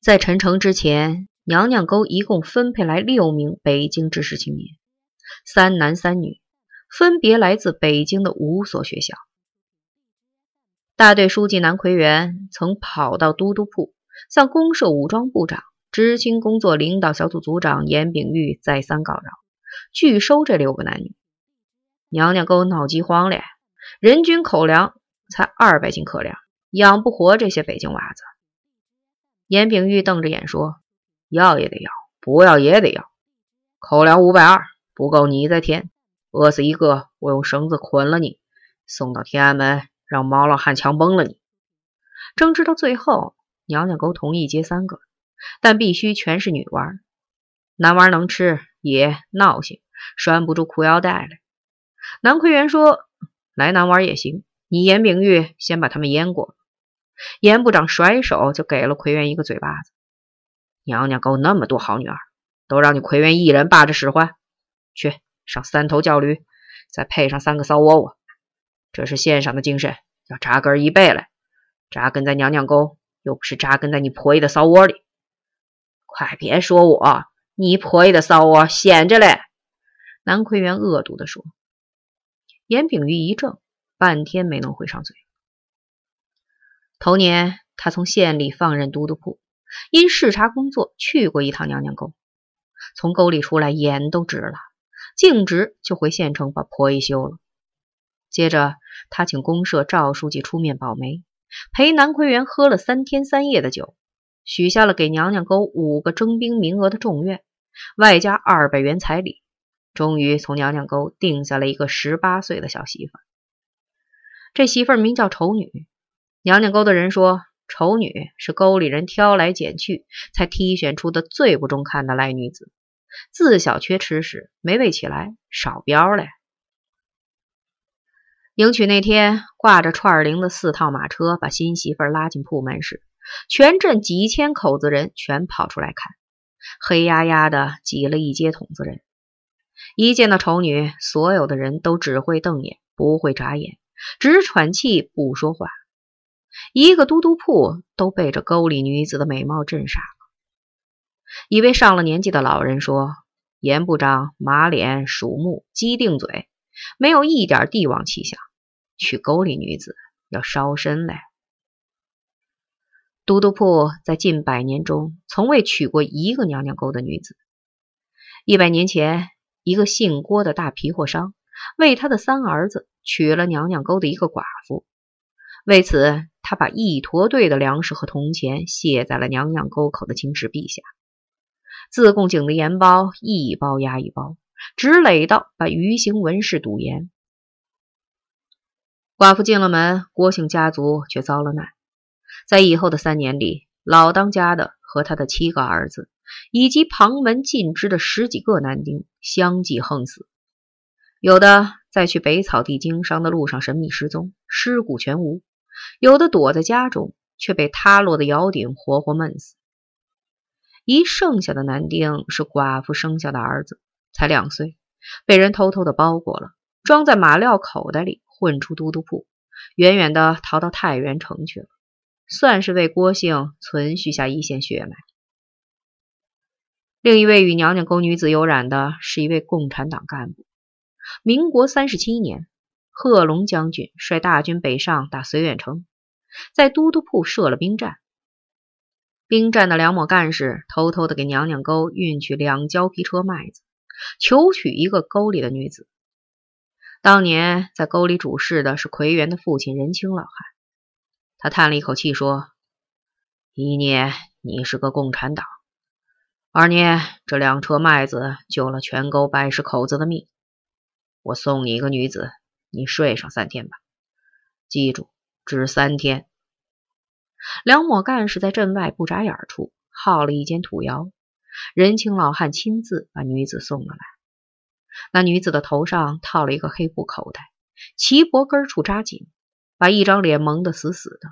在陈诚之前，娘娘沟一共分配来六名北京知识青年，三男三女，分别来自北京的五所学校。大队书记南奎元曾跑到都督铺，向公社武装部长、知青工作领导小组组长严炳玉再三告饶，拒收这六个男女。娘娘沟闹饥荒了，人均口粮才二百斤克粮，养不活这些北京娃子。严炳玉瞪着眼说：“要也得要，不要也得要。口粮五百二，不够你再添。饿死一个，我用绳子捆了你，送到天安门。”让毛老汉强崩了你！争执到最后，娘娘沟同意接三个，但必须全是女娃。男娃能吃，也闹性，拴不住裤腰带来。南奎元说：“来男娃也行，你严炳玉先把他们阉过。”严部长甩手就给了奎元一个嘴巴子。娘娘沟那么多好女儿，都让你奎元一人霸着使唤。去上三头教驴，再配上三个骚窝窝。这是县上的精神，要扎根一辈来。扎根在娘娘沟，又不是扎根在你婆姨的骚窝里。快别说我，你婆姨的骚窝闲着嘞！南奎元恶毒地说。严炳玉一怔，半天没能回上嘴。头年，他从县里放任都督铺，因视察工作去过一趟娘娘沟，从沟里出来眼都直了，径直就回县城把婆姨休了。接着，他请公社赵书记出面保媒，陪南奎元喝了三天三夜的酒，许下了给娘娘沟五个征兵名额的重愿，外加二百元彩礼，终于从娘娘沟定下了一个十八岁的小媳妇。这媳妇名叫丑女。娘娘沟的人说，丑女是沟里人挑来拣去才挑选出的最不中看的赖女子，自小缺吃食，没喂起来，少膘嘞。迎娶那天，挂着串铃的四套马车把新媳妇拉进铺门时，全镇几千口子人全跑出来看，黑压压的挤了一街筒子人。一见到丑女，所有的人都只会瞪眼，不会眨眼，只喘气不说话。一个都督铺都被这沟里女子的美貌震傻了。一位上了年纪的老人说：“严部长马脸鼠目，鸡定嘴，没有一点帝王气象。”娶沟里女子要烧身嘞！都督铺在近百年中从未娶过一个娘娘沟的女子。一百年前，一个姓郭的大皮货商为他的三儿子娶了娘娘沟的一个寡妇，为此他把一坨堆的粮食和铜钱卸在了娘娘沟口的青石壁下，自贡井的盐包一包压一包，直垒到把余兴文士堵严。寡妇进了门，郭姓家族却遭了难。在以后的三年里，老当家的和他的七个儿子，以及旁门尽支的十几个男丁相继横死，有的在去北草地经商的路上神秘失踪，尸骨全无；有的躲在家中，却被塌落的窑顶活活闷死。一剩下的男丁是寡妇生下的儿子，才两岁，被人偷偷的包裹了，装在马料口袋里。混出都督铺，远远的逃到太原城去了，算是为郭姓存续下一线血脉。另一位与娘娘沟女子有染的是一位共产党干部。民国三十七年，贺龙将军率大军北上打绥远城，在都督铺设了兵站。兵站的两某干事偷偷的给娘娘沟运去两胶皮车麦子，求娶一个沟里的女子。当年在沟里主事的是奎元的父亲仁清老汉，他叹了一口气说：“一念你是个共产党，二念这两车麦子救了全沟百十口子的命。我送你一个女子，你睡上三天吧，记住，只三天。”梁某干事在镇外不眨眼处耗了一间土窑，任清老汉亲自把女子送了来。那女子的头上套了一个黑布口袋，齐脖根处扎紧，把一张脸蒙得死死的，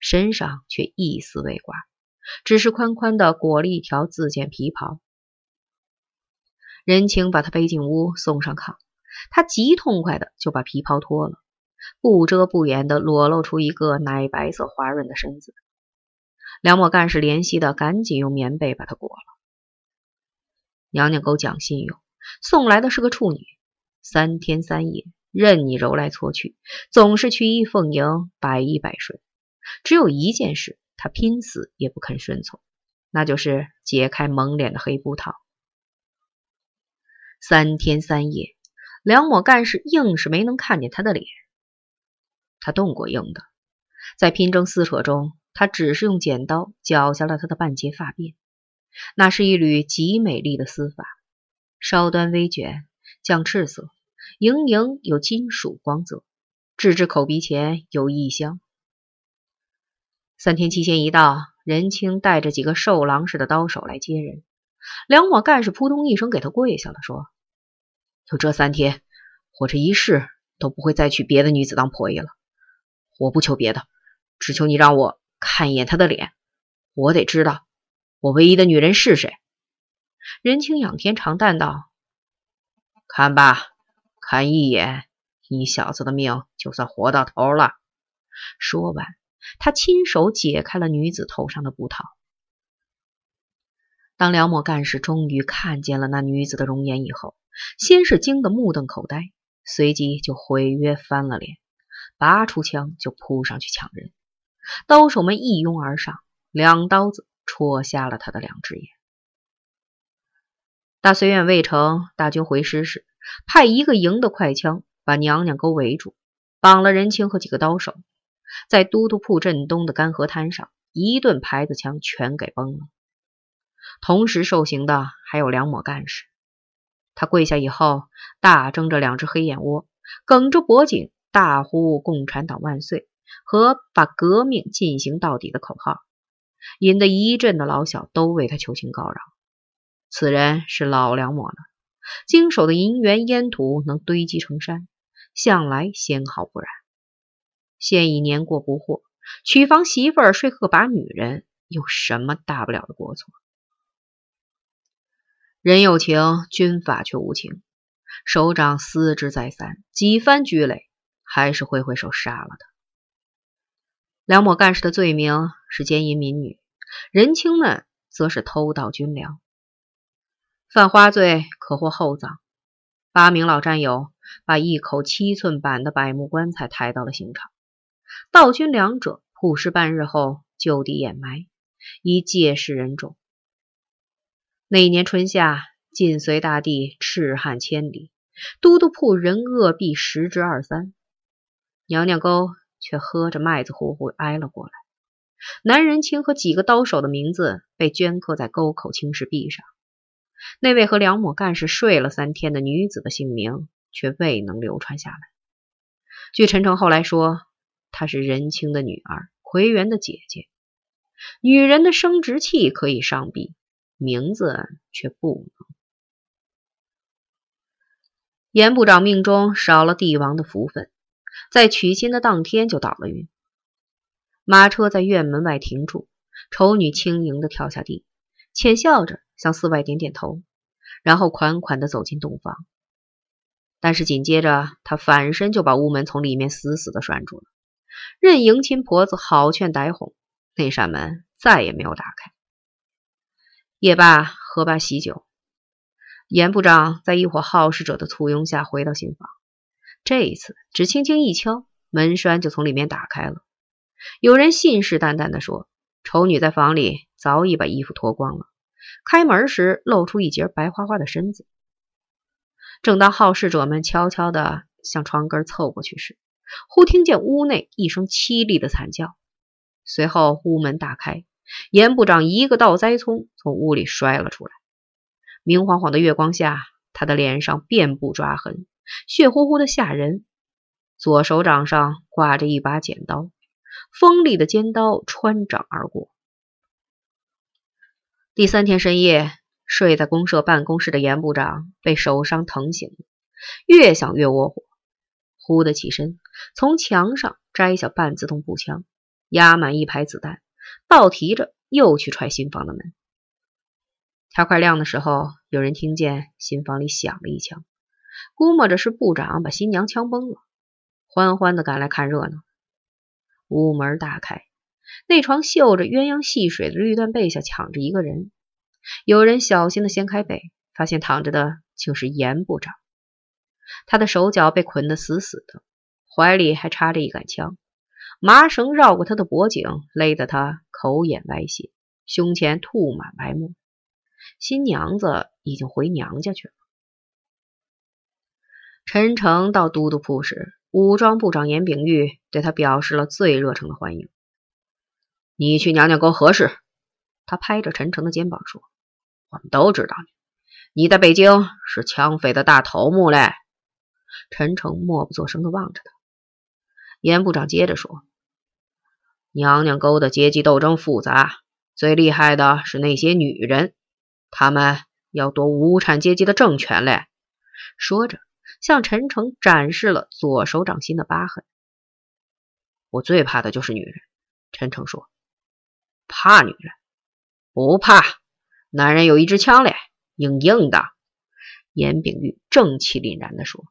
身上却一丝未挂，只是宽宽的裹了一条自件皮袍。任清把她背进屋，送上炕，他极痛快的就把皮袍脱了，不遮不掩的裸露出一个奶白色滑润的身子。梁某干事怜惜的赶紧用棉被把他裹了。娘娘沟讲信用，送来的是个处女，三天三夜任你揉来搓去，总是曲意奉迎，百依百顺。只有一件事，他拼死也不肯顺从，那就是解开蒙脸的黑布套。三天三夜，梁某干事硬是没能看见他的脸。他动过硬的，在拼争撕扯中，他只是用剪刀绞下了他的半截发辫。那是一缕极美丽的丝发，稍端微卷，绛赤色，盈盈有金属光泽，置至口鼻前有异香。三天期限一到，任清带着几个瘦狼似的刀手来接人。梁某干事扑通一声给他跪下了，说：“就这三天，我这一世都不会再娶别的女子当婆姨了。”我不求别的，只求你让我看一眼她的脸。我得知道我唯一的女人是谁。任清仰天长叹道：“看吧，看一眼，你小子的命就算活到头了。”说完，他亲手解开了女子头上的布套。当梁某干事终于看见了那女子的容颜以后，先是惊得目瞪口呆，随即就毁约翻了脸。拔出枪就扑上去抢人，刀手们一拥而上，两刀子戳瞎了他的两只眼。大绥院魏城大军回师时，派一个营的快枪把娘娘沟围住，绑了任青和几个刀手，在都督铺镇东的干河滩上，一顿牌子枪全给崩了。同时受刑的还有梁某干事，他跪下以后，大睁着两只黑眼窝，梗着脖颈。大呼“共产党万岁”和“把革命进行到底”的口号，引得一阵的老小都为他求情告饶。此人是老梁抹了，经手的银元烟土能堆积成山，向来纤毫不染。现已年过不惑，娶房媳妇儿睡个把女人，有什么大不了的过错？人有情，军法却无情。首长思之再三，几番拘垒。还是挥挥手杀了他。梁某干事的罪名是奸淫民女，人清呢则是偷盗军粮。犯花罪可获厚葬。八名老战友把一口七寸板的柏木棺材抬到了刑场。盗军粮者曝尸半日后就地掩埋，以借势人种。那年春夏，晋绥大地赤旱千里，都督铺人饿毙十之二三。娘娘沟却喝着麦子糊糊挨了过来。南仁清和几个刀手的名字被镌刻在沟口青石壁上，那位和梁某干事睡了三天的女子的姓名却未能流传下来。据陈诚后来说，她是仁清的女儿，奎元的姐姐。女人的生殖器可以上壁，名字却不能。严部长命中少了帝王的福分。在娶亲的当天就倒了运，马车在院门外停住，丑女轻盈的跳下地，浅笑着向寺外点点头，然后款款的走进洞房。但是紧接着，她反身就把屋门从里面死死的拴住了，任迎亲婆子好劝歹哄，那扇门再也没有打开。夜罢喝罢喜酒，严部长在一伙好事者的簇拥下回到新房。这一次，只轻轻一敲，门栓就从里面打开了。有人信誓旦旦地说：“丑女在房里早已把衣服脱光了，开门时露出一截白花花的身子。”正当好事者们悄悄地向床根凑过去时，忽听见屋内一声凄厉的惨叫，随后屋门大开，严部长一个倒栽葱从屋里摔了出来。明晃晃的月光下，他的脸上遍布抓痕。血乎乎的吓人，左手掌上挂着一把剪刀，锋利的尖刀穿掌而过。第三天深夜，睡在公社办公室的严部长被手伤疼醒了，越想越窝火，忽的起身，从墙上摘下半自动步枪，压满一排子弹，倒提着又去踹新房的门。天快亮的时候，有人听见新房里响了一枪。估摸着是部长把新娘枪崩了，欢欢的赶来看热闹。屋门大开，那床绣着鸳鸯戏水的绿缎被下躺着一个人。有人小心的掀开被，发现躺着的竟是严部长。他的手脚被捆得死死的，怀里还插着一杆枪，麻绳绕过他的脖颈，勒得他口眼歪斜，胸前吐满白沫。新娘子已经回娘家去了。陈诚到都督铺时，武装部长严炳玉对他表示了最热诚的欢迎。你去娘娘沟何事？他拍着陈诚的肩膀说：“我们都知道你，你在北京是抢匪的大头目嘞。”陈诚默不作声的望着他。严部长接着说：“娘娘沟的阶级斗争复杂，最厉害的是那些女人，她们要夺无产阶级的政权嘞。”说着，向陈诚展示了左手掌心的疤痕。我最怕的就是女人，陈诚说。怕女人？不怕，男人有一支枪嘞，硬硬的。严炳玉正气凛然地说。